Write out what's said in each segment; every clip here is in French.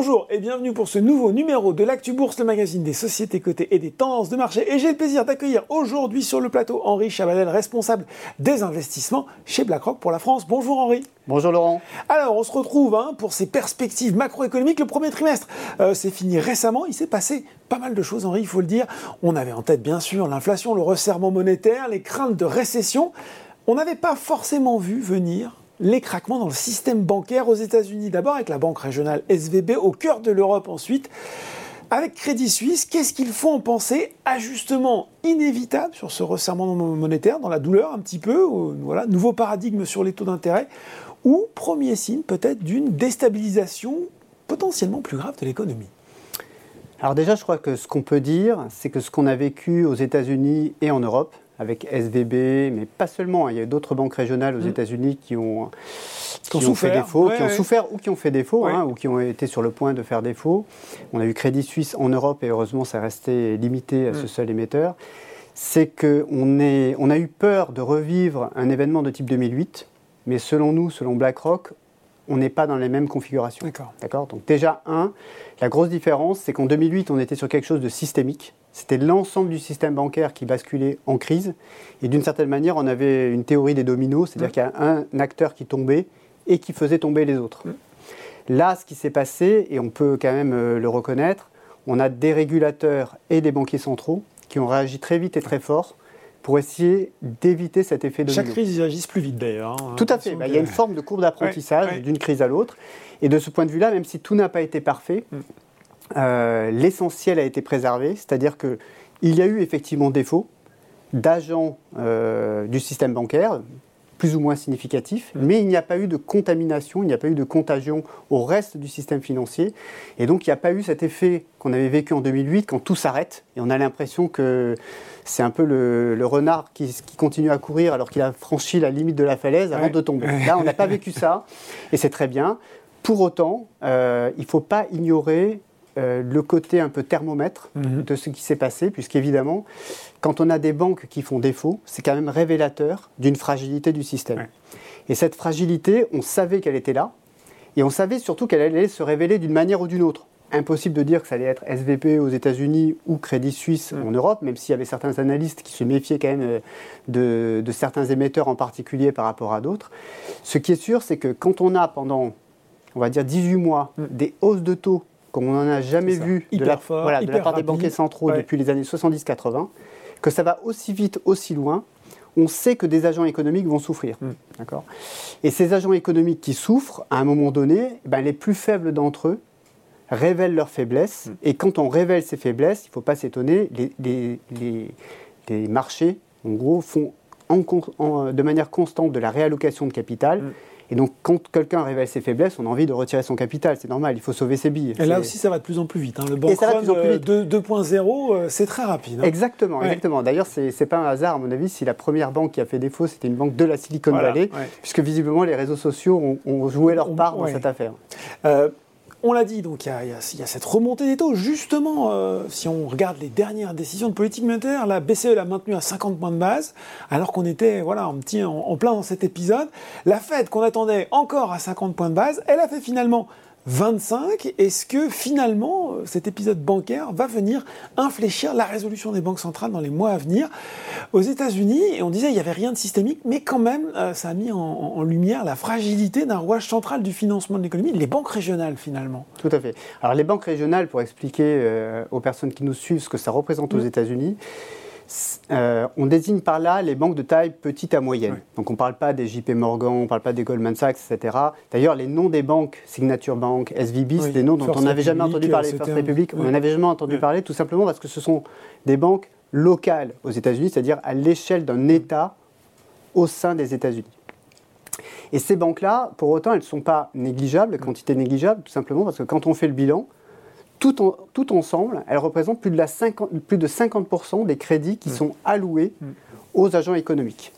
Bonjour et bienvenue pour ce nouveau numéro de l'Actu Bourse, le magazine des sociétés cotées et des tendances de marché. Et j'ai le plaisir d'accueillir aujourd'hui sur le plateau Henri Chabadel, responsable des investissements chez BlackRock pour la France. Bonjour Henri. Bonjour Laurent. Alors on se retrouve hein, pour ces perspectives macroéconomiques. Le premier trimestre euh, s'est fini récemment. Il s'est passé pas mal de choses Henri, il faut le dire. On avait en tête bien sûr l'inflation, le resserrement monétaire, les craintes de récession. On n'avait pas forcément vu venir les craquements dans le système bancaire aux États-Unis. D'abord avec la banque régionale SVB, au cœur de l'Europe ensuite. Avec Crédit Suisse, qu'est-ce qu'il faut en penser Ajustement inévitable sur ce resserrement monétaire, dans la douleur un petit peu, voilà, nouveau paradigme sur les taux d'intérêt, ou premier signe peut-être d'une déstabilisation potentiellement plus grave de l'économie? Alors déjà, je crois que ce qu'on peut dire, c'est que ce qu'on a vécu aux États-Unis et en Europe, avec SVB, mais pas seulement. Hein. Il y a d'autres banques régionales aux mm. États-Unis qui ont, qui, ont, fait défaut, qui ont souffert ou qui ont fait défaut, hein, ou qui ont été sur le point de faire défaut. On a eu Crédit Suisse en Europe et heureusement ça restait limité à ce mm. seul émetteur. C'est qu'on on a eu peur de revivre un événement de type 2008, mais selon nous, selon BlackRock, on n'est pas dans les mêmes configurations. D'accord. Donc déjà, un, la grosse différence, c'est qu'en 2008, on était sur quelque chose de systémique. C'était l'ensemble du système bancaire qui basculait en crise. Et d'une certaine manière, on avait une théorie des dominos, c'est-à-dire qu'il y a un acteur qui tombait et qui faisait tomber les autres. Là, ce qui s'est passé, et on peut quand même euh, le reconnaître, on a des régulateurs et des banquiers centraux qui ont réagi très vite et très fort pour essayer d'éviter cet effet de Chaque crise, ils agissent plus vite d'ailleurs. Hein. Tout à fait. Bah, il y a une forme de courbe d'apprentissage d'une crise à l'autre. Et de ce point de vue-là, même si tout n'a pas été parfait, mm. Euh, l'essentiel a été préservé. C'est-à-dire qu'il y a eu effectivement défaut d'agents euh, du système bancaire, plus ou moins significatifs, mm. mais il n'y a pas eu de contamination, il n'y a pas eu de contagion au reste du système financier. Et donc il n'y a pas eu cet effet qu'on avait vécu en 2008 quand tout s'arrête et on a l'impression que c'est un peu le, renard qui, continue à courir alors qu'il a franchi la limite de la falaise avant de tomber. Là, on n'a pas vécu ça, et c'est très bien. Pour autant, euh, il ne faut pas ignorer euh, le côté un peu thermomètre mhm. de ce qui s'est passé, puisqu'évidemment, quand on a des banques qui font défaut, c'est quand même révélateur d'une fragilité du système. Et cette fragilité, on savait qu'elle était là, et on savait surtout qu'elle allait se révéler d'une manière ou d'une autre impossible de dire que ça allait être SVP aux États-Unis ou Crédit Suisse mm. en Europe, même s'il y avait certains analystes qui se méfiaient quand même euh, de, certains émetteurs en particulier par rapport à d'autres. Ce qui est sûr, c'est que quand on a pendant, on va dire, 18 mois, mm. des hausses de taux comme on n'en a jamais vu de, la, part des banquiers centraux depuis les années 70-80, que ça va aussi vite, aussi loin, on sait que des agents économiques vont souffrir. Mm. D'accord? Et ces agents économiques qui souffrent, à un moment donné, ben, les plus faibles d'entre eux révèlent leurs faiblesses. Mm. Et quand on révèle ces faiblesses, il ne faut pas s'étonner, les, les, marchés, en gros, font de manière constante de la réallocation de capital. Mm. Et donc, quand quelqu'un révèle ses faiblesses, on a envie de retirer son capital. C'est normal, il faut sauver ses billes. Et là aussi, ça va de plus en plus vite. Hein. Le bank 2.0, euh, c'est très rapide. Hein. Exactement, exactement. D'ailleurs, ce n'est pas un hasard, à mon avis, si la première banque qui a fait défaut, c'était une banque de la Silicon Valley, puisque visiblement, les réseaux sociaux ont, joué leur part dans cette affaire. Euh, on l'a dit, donc il y, a cette remontée des taux. Justement, euh, si on regarde les dernières décisions de politique monétaire, la BCE l'a maintenu à 50 points de base, alors qu'on était voilà, en, petit, en plein dans cet épisode. La Fed, qu'on attendait encore à 50 points de base, elle a fait finalement 25, est-ce que finalement euh, cet épisode bancaire va venir infléchir la résolution des banques centrales dans les mois à venir? Aux États-Unis, et on disait il n'y avait rien de systémique, mais quand même euh, ça a mis en, lumière la fragilité d'un rouage central du financement de l'économie, les banques régionales finalement. Tout à fait. Alors les banques régionales, pour expliquer euh, aux personnes qui nous suivent ce que ça représente aux mm. États-Unis, euh, on désigne par là les banques de taille petite à moyenne. Donc on ne parle pas des JP Morgan, on ne parle pas des Goldman Sachs, etc. D'ailleurs, les noms des banques, Signature Bank, SVB, c'est des noms dont on n'avait jamais entendu parler. First Republic, on n'en avait jamais entendu parler, tout simplement parce que ce sont des banques locales aux États-Unis, c'est-à-dire à, l'échelle d'un État au sein des États-Unis. Et ces banques-là, pour autant, elles ne sont pas négligeables, quantité négligeable, tout simplement parce que quand on fait le bilan, tout, ensemble, elles représentent plus de, 50%, des crédits qui sont alloués aux agents économiques.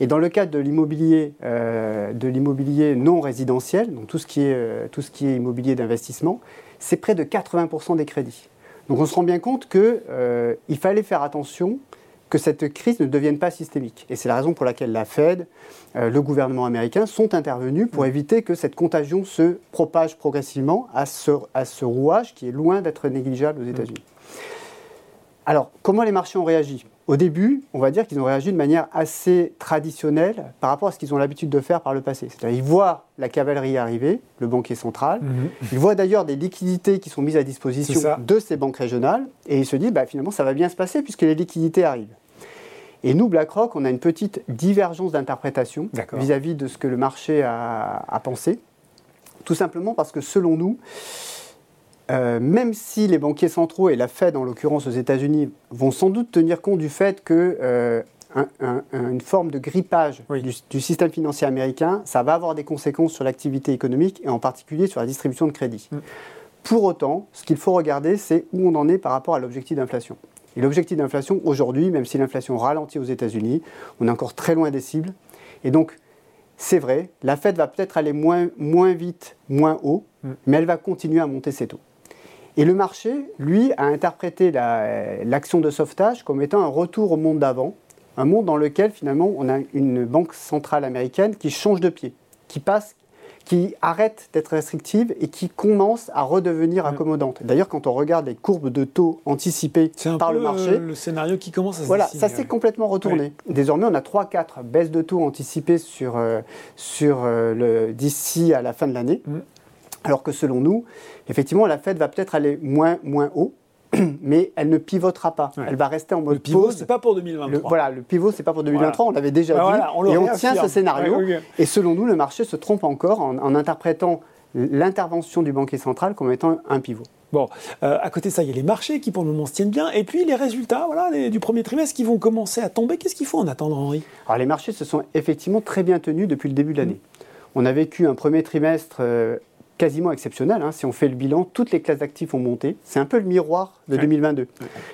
Et dans le cadre de l'immobilier, euh, de l'immobilier non résidentiel, donc tout ce qui est, euh, tout ce qui est immobilier d'investissement, c'est près de 80% des crédits. Donc on se rend bien compte qu'il euh, fallait faire attention que cette crise ne devienne pas systémique. Et c'est la raison pour laquelle la Fed, euh, le gouvernement américain sont intervenus pour mm. éviter que cette contagion se propage progressivement à ce, à ce rouage qui est loin d'être négligeable aux mm. États-Unis. Alors, comment les marchés ont réagi? Au début, on va dire qu'ils ont réagi de manière assez traditionnelle par rapport à ce qu'ils ont l'habitude de faire par le passé. C'est-à-dire, ils voient la cavalerie arriver, le banquier central. Mm-hmm. Ils voient d'ailleurs des liquidités qui sont mises à disposition de ces banques régionales. Et ils se disent, bah, finalement, ça va bien se passer puisque les liquidités arrivent. Et nous, BlackRock, on a une petite divergence d'interprétation vis-à-vis de ce que le marché a, pensé. Tout simplement parce que selon nous, euh, même si les banquiers centraux et la Fed, en l'occurrence aux États-Unis, vont sans doute tenir compte du fait que euh, une forme de grippage du, système financier américain, ça va avoir des conséquences sur l'activité économique et en particulier sur la distribution de crédit. Mm. Pour autant, ce qu'il faut regarder, c'est où on en est par rapport à l'objectif d'inflation. Et l'objectif d'inflation aujourd'hui, même si l'inflation ralentit aux États-Unis, on est encore très loin des cibles. Et donc, c'est vrai, la Fed va peut-être aller moins, moins vite, moins haut, mm. mais elle va continuer à monter ses taux. Et le marché, lui, a interprété l'action de sauvetage comme étant un retour au monde d'avant, un monde dans lequel finalement on a une banque centrale américaine qui change de pied, qui passe qui arrête d'être restrictive et qui commence à redevenir accommodante. D'ailleurs, quand on regarde les courbes de taux anticipées par le marché, le scénario qui commence à se Voilà, ça s'est complètement retourné. Désormais, on a 3-4 baisses de taux anticipées sur, euh, sur euh, d'ici à la fin de l'année. Mm. Alors que selon nous, effectivement, la Fed va peut-être aller moins, moins haut, mais elle ne pivotera pas. Elle va rester en mode le pivot, c'est pas pour 2023. voilà, le pivot, c'est pas pour 2023. On l'avait déjà bah dit. et on tient ce scénario. Et selon nous, le marché se trompe encore en, interprétant l'intervention du banquier central comme étant un pivot. Bon, euh, à côté de ça, il y a les marchés qui pour le moment se tiennent bien, et puis les résultats voilà, du premier trimestre qui vont commencer à tomber. Qu'est-ce qu'il faut en attendre, Henri? Alors les marchés se sont effectivement très bien tenus depuis le début de l'année. Mmh. On a vécu un premier trimestre euh, quasiment exceptionnel. Hein. Si on fait le bilan, toutes les classes d'actifs ont monté. C'est un peu le miroir de 2022.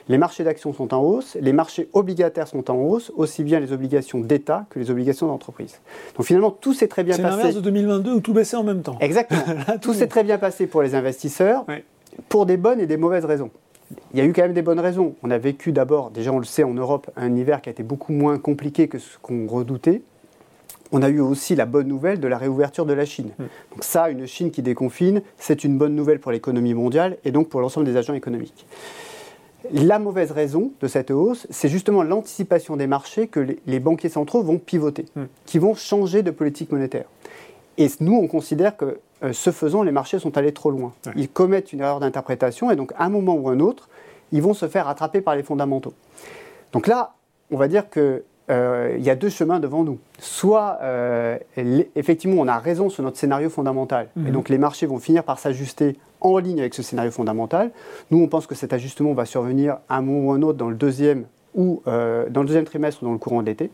Les marchés d'actions sont en hausse, les marchés obligataires sont en hausse, aussi bien les obligations d'État que les obligations d'entreprise. Donc finalement, tout s'est très bien passé. C'est l'inverse de 2022 où tout baissait en même temps. Exactement. tout s'est très bien passé pour les investisseurs, pour des bonnes et des mauvaises raisons. Il y a eu quand même des bonnes raisons. On a vécu d'abord, déjà on le sait en Europe, un hiver qui a été beaucoup moins compliqué que ce qu'on redoutait on a eu aussi la bonne nouvelle de la réouverture de la Chine. Mm. Donc ça, une Chine qui déconfine, c'est une bonne nouvelle pour l'économie mondiale et donc pour l'ensemble des agents économiques. La mauvaise raison de cette hausse, c'est justement l'anticipation des marchés que les, banquiers centraux vont pivoter, mm. qui vont changer de politique monétaire. Et nous, on considère que euh, ce faisant, les marchés sont allés trop loin. Ils commettent une erreur d'interprétation et donc à un moment ou un autre, ils vont se faire rattraper par les fondamentaux. Donc là, on va dire que euh, il y a deux chemins devant nous. Soit, euh, effectivement, on a raison sur notre scénario fondamental, et mhm. donc les marchés vont finir par s'ajuster en ligne avec ce scénario fondamental. Nous, on pense que cet ajustement va survenir à un moment ou un autre dans le deuxième, ou, euh, dans le deuxième trimestre ou dans le courant de l'été.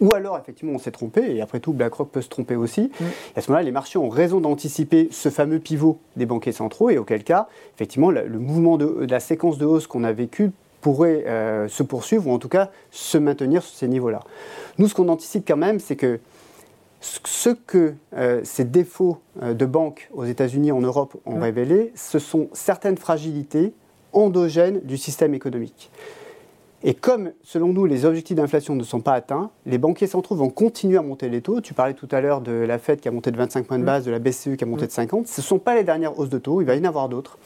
Ou alors, effectivement, on s'est trompé, et après tout, BlackRock peut se tromper aussi. Mhm. Et à ce moment-là, les marchés ont raison d'anticiper ce fameux pivot des banquiers centraux, et auquel cas, effectivement, le, mouvement de, de, la séquence de hausse qu'on a vécu pourrait euh, se poursuivre ou en tout cas se maintenir sur ces niveaux-là. Nous, ce qu'on anticipe quand même, c'est que ce que euh, ces défauts euh, de banques aux États-Unis et en Europe ont mmh. révélé, ce sont certaines fragilités endogènes du système économique. Et comme, selon nous, les objectifs d'inflation ne sont pas atteints, les banquiers centraux vont continuer à monter les taux. Tu parlais tout à l'heure de la Fed qui a monté de 25 points de mmh. base, de la BCE qui a monté mmh. de 50. Ce ne sont pas les dernières hausses de taux, il va y en avoir d'autres.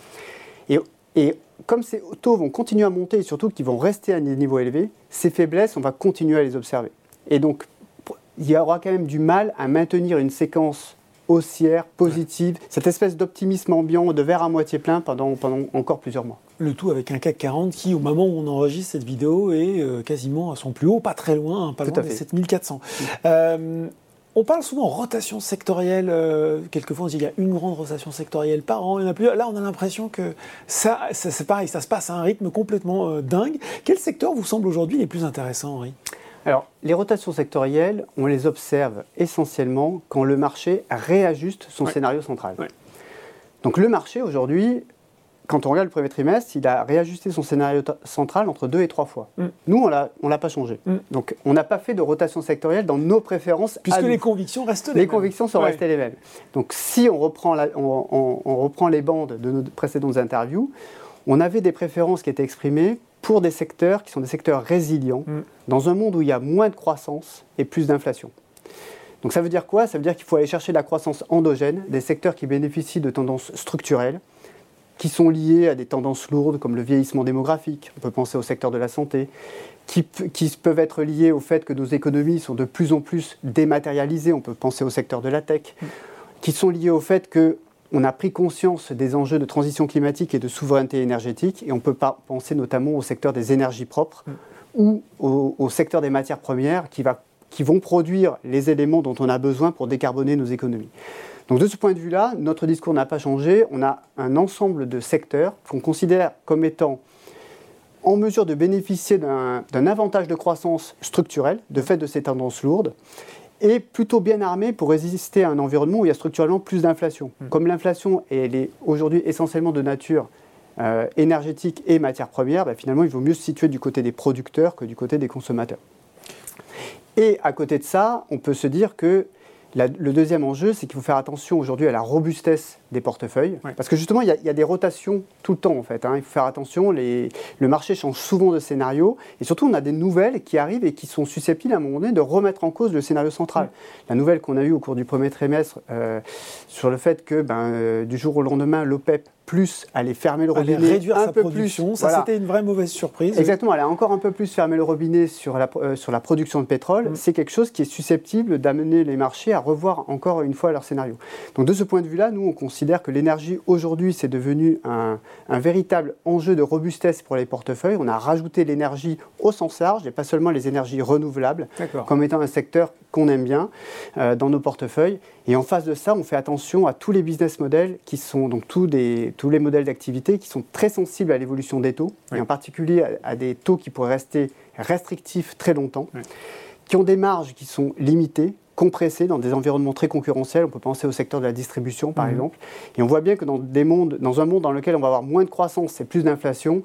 Et, et comme ces taux vont continuer à monter et surtout qu'ils vont rester à des niveaux élevés, ces faiblesses, on va continuer à les observer. Et donc, il y aura quand même du mal à maintenir une séquence haussière, positive, cette espèce d'optimisme ambiant, de verre à moitié plein pendant, pendant encore plusieurs mois. Le tout avec un CAC 40 qui, au moment où on enregistre cette vidéo, est euh, quasiment à son plus haut, pas très loin, hein, pas loin des 7400. On parle souvent rotation sectorielle. Euh, quelquefois, on dit qu'il y a une grande rotation sectorielle par an. Il y en a plus. Là, on a l'impression que ça, c'est pareil, ça se passe à un rythme complètement euh, dingue. Quel secteur vous semble aujourd'hui les plus intéressants, Henri? Alors, les rotations sectorielles, on les observe essentiellement quand le marché réajuste son scénario central. Donc le marché aujourd'hui quand on regarde le premier trimestre, il a réajusté son scénario central entre deux et trois fois. Mm. Nous, on ne l'a pas changé. Mm. Donc, on n'a pas fait de rotation sectorielle dans nos préférences. Puisque les convictions restent les, mêmes. Les convictions sont restées les mêmes. Donc, si on reprend, on, reprend les bandes de nos précédentes interviews, on avait des préférences qui étaient exprimées pour des secteurs qui sont des secteurs résilients, mm. dans un monde où il y a moins de croissance et plus d'inflation. Donc ça veut dire quoi? Ça veut dire qu'il faut aller chercher la croissance endogène, des secteurs qui bénéficient de tendances structurelles, qui sont liées à des tendances lourdes comme le vieillissement démographique, on peut penser au secteur de la santé, qui, qui, peuvent être liées au fait que nos économies sont de plus en plus dématérialisées, on peut penser au secteur de la tech, mm. qui sont liées au fait que on a pris conscience des enjeux de transition climatique et de souveraineté énergétique, et on peut pas penser notamment au secteur des énergies propres mm. ou au, secteur des matières premières qui, va, qui vont produire les éléments dont on a besoin pour décarboner nos économies. Donc de ce point de vue-là, notre discours n'a pas changé. On a un ensemble de secteurs qu'on considère comme étant en mesure de bénéficier d'un avantage de croissance structurel de fait de ces tendances lourdes est plutôt bien armé pour résister à un environnement où il y a structurellement plus d'inflation. Hmm. Comme l'inflation est aujourd'hui essentiellement de nature euh, énergétique et matière première, bah, finalement il vaut mieux se situer du côté des producteurs que du côté des consommateurs. Et à côté de ça, on peut se dire que le deuxième enjeu, c'est qu'il faut faire attention aujourd'hui à la robustesse des portefeuilles. Parce que justement, il y, a, des rotations tout le temps, en fait. Hein. Il faut faire attention. le marché change souvent de scénario. Et surtout, on a des nouvelles qui arrivent et qui sont susceptibles, à un moment donné, de remettre en cause le scénario central. La nouvelle qu'on a eue au cours du premier trimestre euh, sur le fait que, ben, euh, du jour au lendemain, l'OPEP plus aller fermer le robinet, réduire un peu production. Plus, ça, c'était une vraie mauvaise surprise. Exactement, elle a encore un peu plus fermé le robinet sur la, euh, sur la production de pétrole. Mm. C'est quelque chose qui est susceptible d'amener les marchés à revoir encore une fois leur scénario. Donc de ce point de vue-là, nous, on considère que l'énergie aujourd'hui, c'est devenu un, un, véritable enjeu de robustesse pour les portefeuilles. On a rajouté l'énergie au sens large et pas seulement les énergies renouvelables comme étant un secteur qu'on aime bien euh, dans nos portefeuilles. Et en face de ça, on fait attention à tous les business models qui sont donc tous, des, tous les modèles d'activité qui sont très sensibles à l'évolution des taux, et en particulier à, des taux qui pourraient rester restrictifs très longtemps, qui ont des marges qui sont limitées, compressées dans des environnements très concurrentiels. On peut penser au secteur de la distribution, par mhm. exemple. Et on voit bien que dans, des mondes, dans un monde dans lequel on va avoir moins de croissance et plus d'inflation,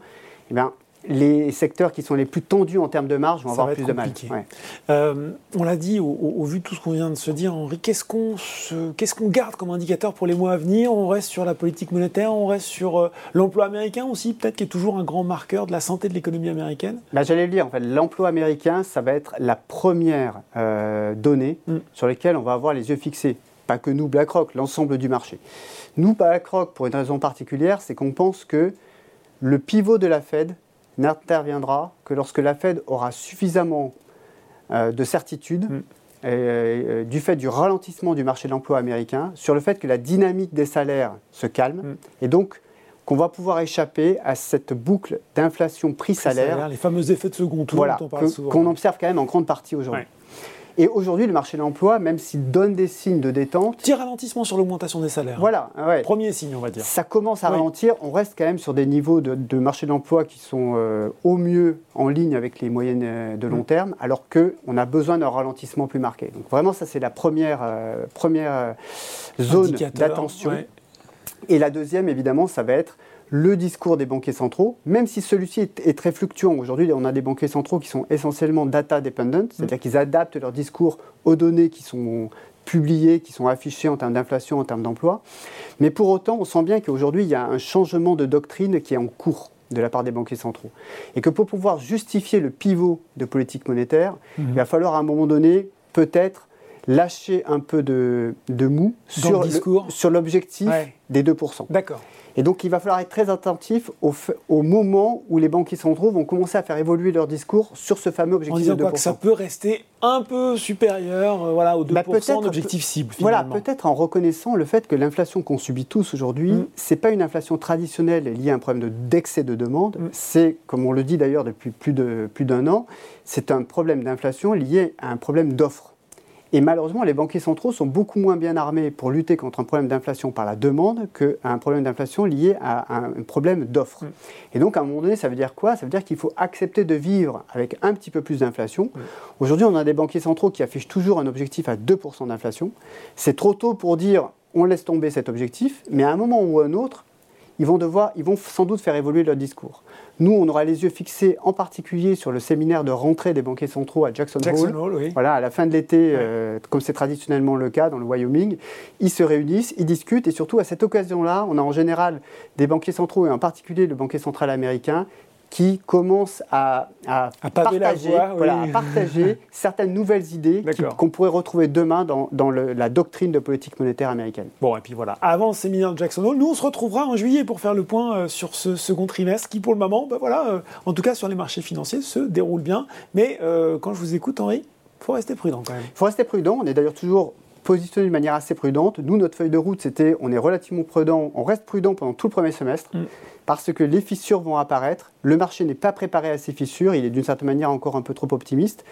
eh bien, les secteurs qui sont les plus tendus en termes de marge vont avoir plus de mal. Euh, on l'a dit, au, vu de tout ce qu'on vient de se dire, Henri, qu'est-ce qu'on qu'est-ce qu'on garde comme indicateur pour les mois à venir? On reste sur la politique monétaire, on reste sur euh, l'emploi américain aussi, peut-être qui est toujours un grand marqueur de la santé de l'économie américaine? Bah, J'allais le dire, en fait, l'emploi américain, ça va être la première euh, donnée mm. sur laquelle on va avoir les yeux fixés. Pas que nous, BlackRock, l'ensemble du marché. Nous, BlackRock, pour une raison particulière, c'est qu'on pense que le pivot de la Fed n'interviendra que lorsque la Fed aura suffisamment euh, de certitude mm. euh, du fait du ralentissement du marché de l'emploi américain sur le fait que la dynamique des salaires se calme mm. et donc qu'on va pouvoir échapper à cette boucle d'inflation prix-salaire. les fameux effets de second tour voilà, qu'on observe quand même en grande partie aujourd'hui. Et aujourd'hui, le marché de l'emploi, même s'il donne des signes de détente. Petit ralentissement sur l'augmentation des salaires. Voilà. Ouais. Premier signe, on va dire. Ça commence à ralentir. On reste quand même sur des niveaux de, marché de l'emploi qui sont euh, au mieux en ligne avec les moyennes euh, de long mm. terme, alors qu'on a besoin d'un ralentissement plus marqué. Donc vraiment, ça, c'est la première, euh, première zone d'attention. Et la deuxième, évidemment, ça va être le discours des banquiers centraux, même si celui-ci est, très fluctuant. Aujourd'hui, on a des banquiers centraux qui sont essentiellement data dependent, c'est-à-dire mm. qu'ils adaptent leur discours aux données qui sont publiées, qui sont affichées en termes d'inflation, en termes d'emploi. Mais pour autant, on sent bien qu'aujourd'hui, il y a un changement de doctrine qui est en cours de la part des banquiers centraux. Et que pour pouvoir justifier le pivot de politique monétaire, mm-hmm. il va falloir à un moment donné, peut-être, lâcher un peu de, mou sur l'objectif des 2%. D'accord. Et donc il va falloir être très attentif au, au, moment où les banquiers centraux vont commencer à faire évoluer leur discours sur ce fameux objectif en disant de 2%. que ça peut rester un peu supérieur euh, voilà, au 2% bah, d'objectif cible. Voilà, peut-être en reconnaissant le fait que l'inflation qu'on subit tous aujourd'hui, mm. c'est pas une inflation traditionnelle liée à un problème d'excès de, demande, mm. c'est, comme on le dit d'ailleurs depuis plus d'un plus an, c'est un problème d'inflation lié à un problème d'offre. Et malheureusement, les banquiers centraux sont beaucoup moins bien armés pour lutter contre un problème d'inflation par la demande qu'à un problème d'inflation lié à un problème d'offre. Mm. Et donc, à un moment donné, ça veut dire quoi? Ça veut dire qu'il faut accepter de vivre avec un petit peu plus d'inflation. Mm. Aujourd'hui, on a des banquiers centraux qui affichent toujours un objectif à 2% d'inflation. C'est trop tôt pour dire on laisse tomber cet objectif, mais à un moment ou à un autre, ils vont devoir, ils vont sans doute faire évoluer leur discours. Nous, on aura les yeux fixés en particulier sur le séminaire de rentrée des banquiers centraux à Jackson, Hole. Voilà, à la fin de l'été, euh, comme c'est traditionnellement le cas dans le Wyoming, ils se réunissent, ils discutent et surtout à cette occasion-là, on a en général des banquiers centraux et en particulier le banquier central américain qui commence à, partager, certaines nouvelles idées qu'on pourrait retrouver demain dans, la doctrine de politique monétaire américaine. Bon, et puis voilà, avant séminaire de Jackson Hole, nous on se retrouvera en juillet pour faire le point euh, sur ce second trimestre qui pour le moment, ben voilà, euh, en tout cas sur les marchés financiers, se déroule bien. Mais euh, quand je vous écoute Henri, il faut rester prudent quand même. Il faut rester prudent, on est d'ailleurs toujours positionné de manière assez prudente. Nous, notre feuille de route, c'était on est relativement prudent, on reste prudent pendant tout le premier semestre. Mm parce que les fissures vont apparaître. Le marché n'est pas préparé à ces fissures, il est d'une certaine manière encore un peu trop optimiste.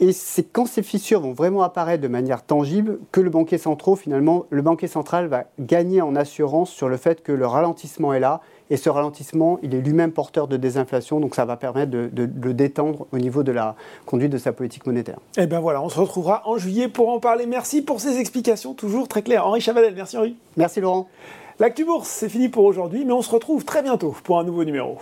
Et c'est quand ces fissures vont vraiment apparaître de manière tangible que le banquier central, finalement, le banquier central va gagner en assurance sur le fait que le ralentissement est là. Et ce ralentissement, il est lui-même porteur de désinflation, donc ça va permettre de, le détendre au niveau de la conduite de sa politique monétaire. Et eh bien voilà, on se retrouvera en juillet pour en parler. Merci pour ces explications, toujours très claires. Henri Chavanel, merci Henri. Merci Laurent. L'actu bourse, c'est fini pour aujourd'hui, mais on se retrouve très bientôt pour un nouveau numéro.